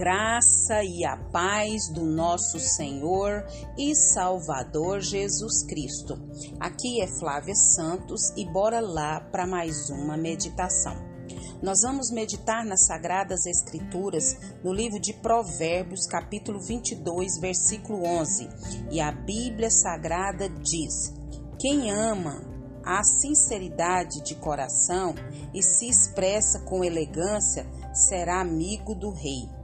graça e a paz do nosso Senhor e Salvador Jesus Cristo. Aqui é Flávia Santos e bora lá para mais uma meditação. Nós vamos meditar nas Sagradas Escrituras no livro de Provérbios, capítulo 22, versículo 11. E a Bíblia Sagrada diz: Quem ama a sinceridade de coração e se expressa com elegância será amigo do rei.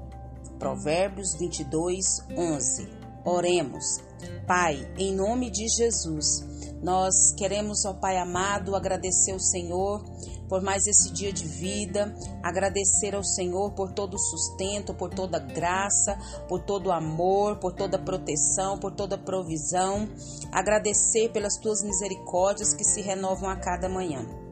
Provérbios 22, 11. Oremos. Pai, em nome de Jesus, nós queremos, ó Pai amado, agradecer ao Senhor por mais esse dia de vida, agradecer ao Senhor por todo o sustento, por toda graça, por todo amor, por toda proteção, por toda provisão, agradecer pelas tuas misericórdias que se renovam a cada manhã.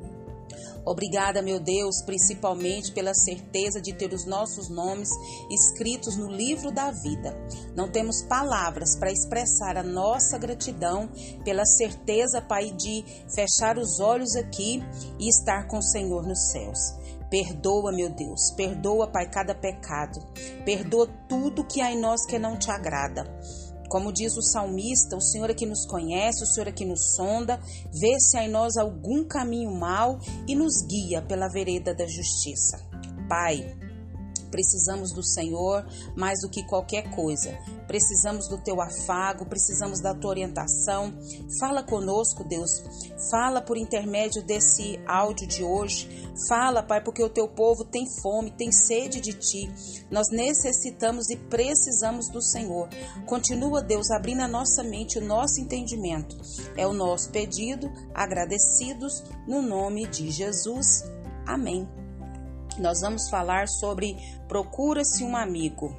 Obrigada, meu Deus, principalmente pela certeza de ter os nossos nomes escritos no livro da vida. Não temos palavras para expressar a nossa gratidão pela certeza, Pai, de fechar os olhos aqui e estar com o Senhor nos céus. Perdoa, meu Deus, perdoa, Pai, cada pecado. Perdoa tudo que há em nós que não te agrada. Como diz o salmista, o Senhor é que nos conhece, o Senhor é que nos sonda, vê se há em nós algum caminho mau e nos guia pela vereda da justiça. Pai, Precisamos do Senhor mais do que qualquer coisa. Precisamos do teu afago, precisamos da tua orientação. Fala conosco, Deus. Fala por intermédio desse áudio de hoje. Fala, Pai, porque o teu povo tem fome, tem sede de ti. Nós necessitamos e precisamos do Senhor. Continua, Deus, abrindo a nossa mente, o nosso entendimento. É o nosso pedido, agradecidos no nome de Jesus. Amém nós vamos falar sobre procura-se um amigo.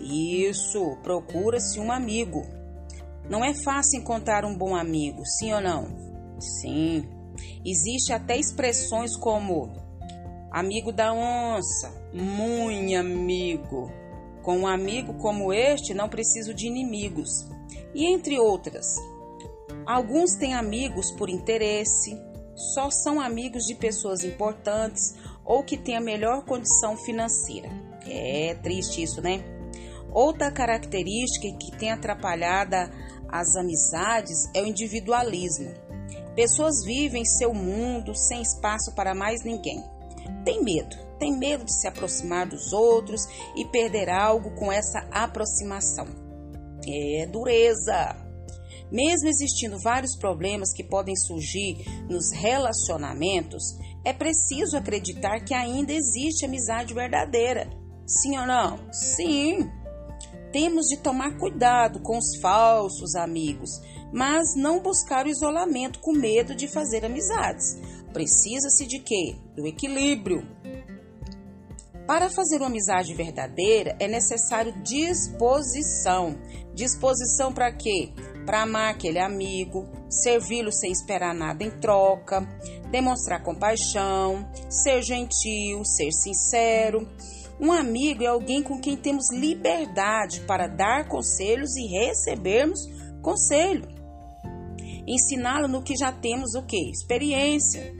Isso, procura-se um amigo. Não é fácil encontrar um bom amigo, sim ou não? Sim. Existe até expressões como amigo da onça, muito amigo. Com um amigo como este, não preciso de inimigos. E entre outras. Alguns têm amigos por interesse, só são amigos de pessoas importantes ou que têm a melhor condição financeira. É triste isso, né? Outra característica que tem atrapalhado as amizades é o individualismo. Pessoas vivem seu mundo sem espaço para mais ninguém. Tem medo, tem medo de se aproximar dos outros e perder algo com essa aproximação. É dureza. Mesmo existindo vários problemas que podem surgir nos relacionamentos, é preciso acreditar que ainda existe amizade verdadeira. Sim ou não? Sim. Temos de tomar cuidado com os falsos amigos, mas não buscar o isolamento com medo de fazer amizades. Precisa-se de quê? Do equilíbrio. Para fazer uma amizade verdadeira é necessário disposição. Disposição para quê? Para amar aquele amigo, servi-lo sem esperar nada em troca, demonstrar compaixão, ser gentil, ser sincero. Um amigo é alguém com quem temos liberdade para dar conselhos e recebermos conselho. Ensiná-lo no que já temos o que? Experiência.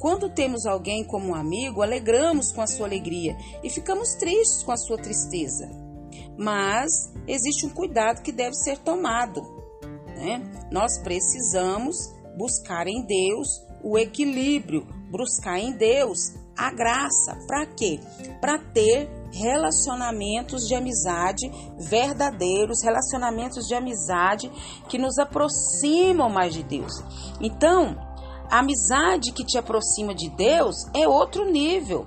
Quando temos alguém como um amigo, alegramos com a sua alegria e ficamos tristes com a sua tristeza. Mas existe um cuidado que deve ser tomado. Né? Nós precisamos buscar em Deus o equilíbrio, buscar em Deus a graça. Para quê? Para ter relacionamentos de amizade verdadeiros, relacionamentos de amizade que nos aproximam mais de Deus. Então, a amizade que te aproxima de Deus é outro nível.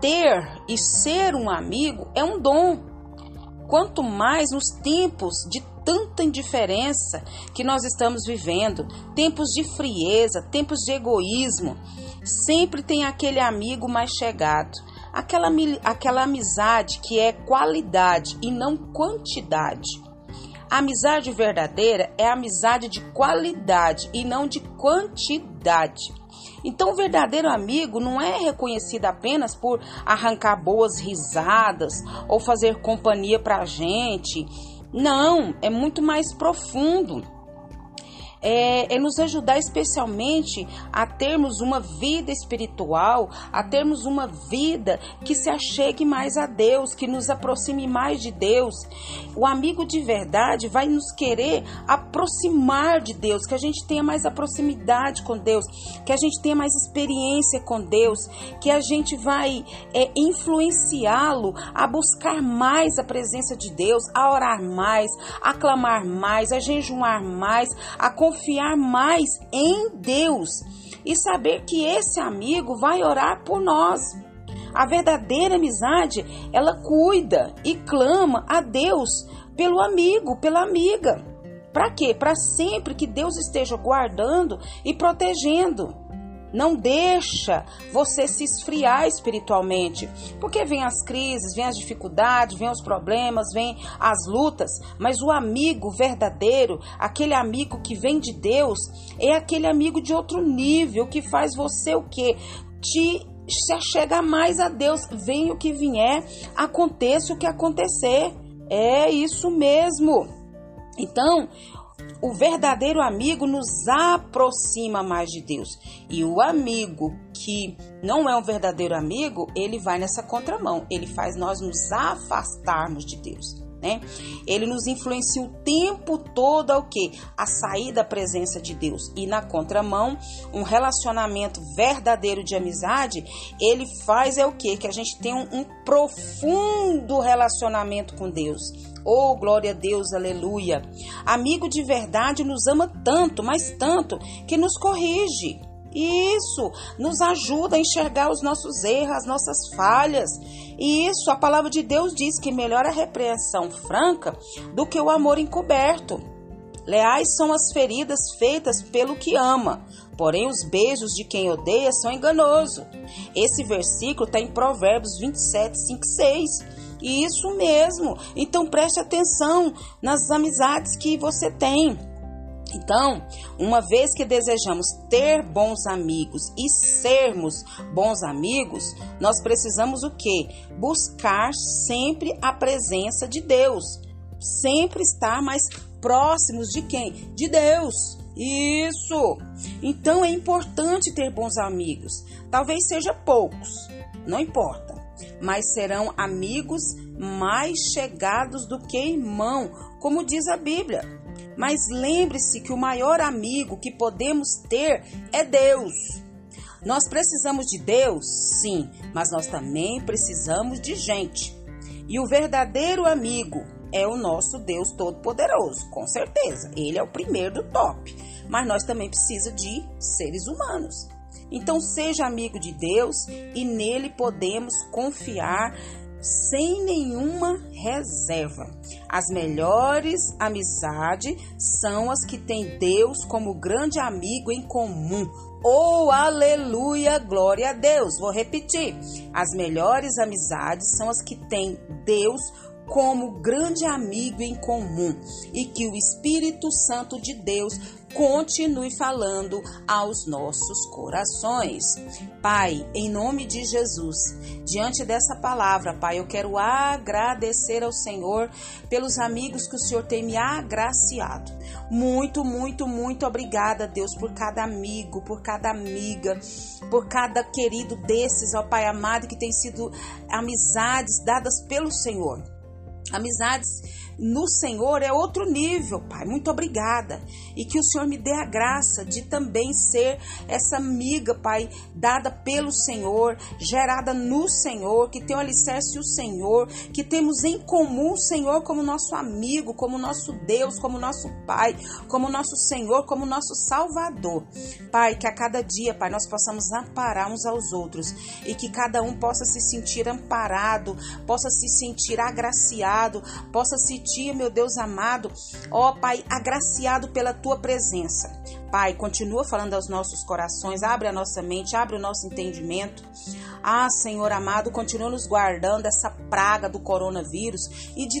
Ter e ser um amigo é um dom. Quanto mais nos tempos de tanta indiferença que nós estamos vivendo, tempos de frieza, tempos de egoísmo, sempre tem aquele amigo mais chegado, aquela, aquela amizade que é qualidade e não quantidade. A amizade verdadeira é amizade de qualidade e não de quantidade. Então, o verdadeiro amigo não é reconhecido apenas por arrancar boas risadas ou fazer companhia para a gente. Não, é muito mais profundo. É, é, nos ajudar especialmente a termos uma vida espiritual, a termos uma vida que se achegue mais a Deus, que nos aproxime mais de Deus. O amigo de verdade vai nos querer aproximar de Deus, que a gente tenha mais a proximidade com Deus, que a gente tenha mais experiência com Deus, que a gente vai é, influenciá-lo a buscar mais a presença de Deus, a orar mais, a clamar mais, a jejuar mais, a confiar mais em Deus e saber que esse amigo vai orar por nós. A verdadeira amizade, ela cuida e clama a Deus pelo amigo, pela amiga. Para quê? Para sempre que Deus esteja guardando e protegendo. Não deixa você se esfriar espiritualmente, porque vem as crises, vem as dificuldades, vem os problemas, vem as lutas, mas o amigo verdadeiro, aquele amigo que vem de Deus, é aquele amigo de outro nível que faz você o quê? Te se achega mais a Deus, vem o que vier, aconteça o que acontecer. É isso mesmo. Então, o verdadeiro amigo nos aproxima mais de Deus. E o amigo que não é um verdadeiro amigo, ele vai nessa contramão. Ele faz nós nos afastarmos de Deus. Né? Ele nos influencia o tempo todo ao que? A sair da presença de Deus. E na contramão, um relacionamento verdadeiro de amizade, ele faz é o que? Que a gente tenha um, um profundo relacionamento com Deus. Oh, glória a Deus, aleluia. Amigo de verdade nos ama tanto, mas tanto, que nos corrige. Isso nos ajuda a enxergar os nossos erros, as nossas falhas. E isso, a palavra de Deus diz que melhor a repreensão franca do que o amor encoberto. Leais são as feridas feitas pelo que ama, porém os beijos de quem odeia são enganosos. Esse versículo está em Provérbios 27, 5, 6. Isso mesmo. Então preste atenção nas amizades que você tem. Então, uma vez que desejamos ter bons amigos e sermos bons amigos, nós precisamos o quê? Buscar sempre a presença de Deus. Sempre estar mais próximos de quem? De Deus. Isso! Então é importante ter bons amigos. Talvez seja poucos, não importa, mas serão amigos mais chegados do que irmão, como diz a Bíblia. Mas lembre-se que o maior amigo que podemos ter é Deus. Nós precisamos de Deus, sim, mas nós também precisamos de gente. E o verdadeiro amigo é o nosso Deus Todo-Poderoso, com certeza. Ele é o primeiro do top. Mas nós também precisamos de seres humanos. Então, seja amigo de Deus e nele podemos confiar sem nenhuma reserva. As melhores amizades são as que têm Deus como grande amigo em comum. Oh, aleluia, glória a Deus. Vou repetir. As melhores amizades são as que têm Deus como grande amigo em comum e que o Espírito Santo de Deus continue falando aos nossos corações. Pai, em nome de Jesus, diante dessa palavra, Pai, eu quero agradecer ao Senhor pelos amigos que o Senhor tem me agraciado. Muito, muito, muito obrigada, Deus, por cada amigo, por cada amiga, por cada querido desses, ó Pai amado, que tem sido amizades dadas pelo Senhor. Amizades no Senhor é outro nível, Pai. Muito obrigada. E que o Senhor me dê a graça de também ser essa amiga, Pai, dada pelo Senhor, gerada no Senhor, que tem o alicerce o Senhor, que temos em comum o Senhor como nosso amigo, como nosso Deus, como nosso Pai, como nosso Senhor, como nosso Salvador. Pai, que a cada dia, Pai, nós possamos amparar uns aos outros e que cada um possa se sentir amparado, possa se sentir agraciado, possa se dia, meu Deus amado, ó Pai, agraciado pela tua presença. Pai, continua falando aos nossos corações, abre a nossa mente, abre o nosso entendimento. Ah, Senhor amado, continua nos guardando dessa praga do coronavírus e de